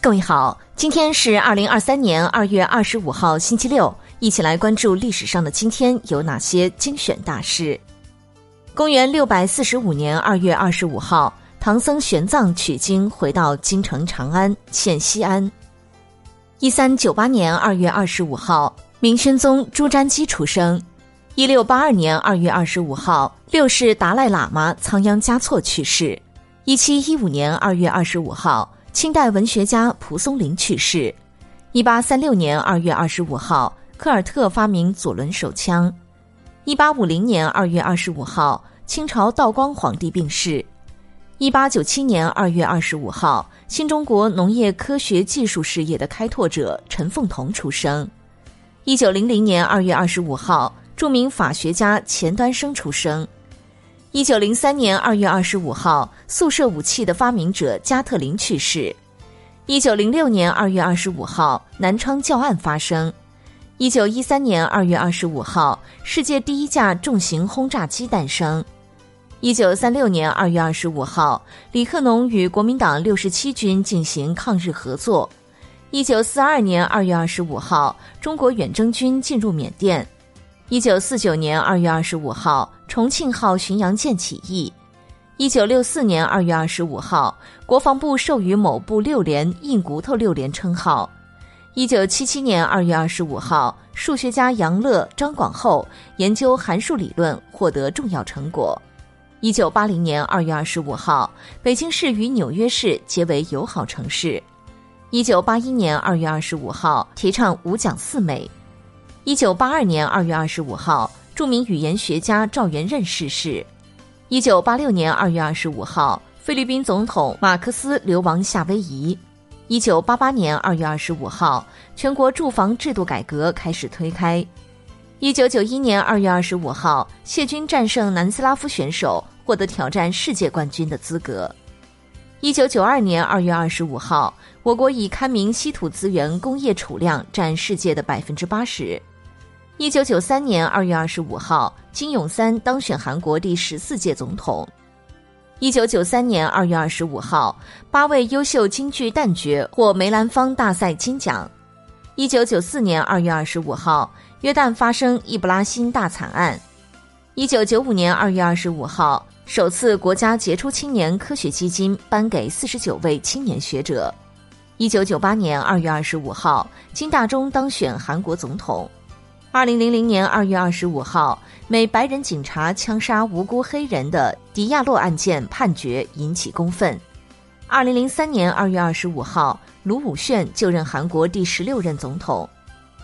各位好，今天是二零二三年二月二十五号，星期六，一起来关注历史上的今天有哪些精选大事。公元六百四十五年二月二十五号，唐僧玄奘取经回到京城长安现西安。一三九八年二月二十五号，明宣宗朱瞻基出生。一六八二年二月二十五号，六世达赖喇嘛仓央嘉措去世。一七一五年二月二十五号。清代文学家蒲松龄去世。一八三六年二月二十五号，科尔特发明左轮手枪。一八五零年二月二十五号，清朝道光皇帝病逝。一八九七年二月二十五号，新中国农业科学技术事业的开拓者陈凤桐出生。一九零零年二月二十五号，著名法学家钱端升出生。一九零三年二月二十五号，速射武器的发明者加特林去世。一九零六年二月二十五号，南昌教案发生。一九一三年二月二十五号，世界第一架重型轰炸机诞生。一九三六年二月二十五号，李克农与国民党六十七军进行抗日合作。一九四二年二月二十五号，中国远征军进入缅甸。一九四九年二月二十五号，重庆号巡洋舰起义。一九六四年二月二十五号，国防部授予某部六连“硬骨头六连”称号。一九七七年二月二十五号，数学家杨乐、张广厚研究函数理论，获得重要成果。一九八零年二月二十五号，北京市与纽约市结为友好城市。一九八一年二月二十五号，提倡五讲四美。一九八二年二月二十五号，著名语言学家赵元任逝世。一九八六年二月二十五号，菲律宾总统马克思流亡夏威夷。一九八八年二月二十五号，全国住房制度改革开始推开。一九九一年二月二十五号，谢军战胜南斯拉夫选手，获得挑战世界冠军的资格。一九九二年二月二十五号，我国已勘明稀土资源工业储量占世界的百分之八十。一九九三年二月二十五号，金泳三当选韩国第十四届总统。一九九三年二月二十五号，八位优秀京剧旦角获梅兰芳大赛金奖。一九九四年二月二十五号，约旦发生易卜拉欣大惨案。一九九五年二月二十五号，首次国家杰出青年科学基金颁给四十九位青年学者。一九九八年二月二十五号，金大中当选韩国总统。二零零零年二月二十五号，美白人警察枪杀无辜黑人的迪亚洛案件判决引起公愤。二零零三年二月二十五号，卢武铉就任韩国第十六任总统。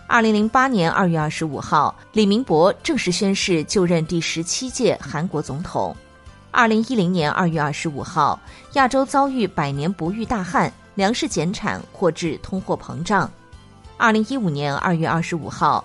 二零零八年二月二十五号，李明博正式宣誓就任第十七届韩国总统。二零一零年二月二十五号，亚洲遭遇百年不遇大旱，粮食减产或致通货膨胀。二零一五年二月二十五号。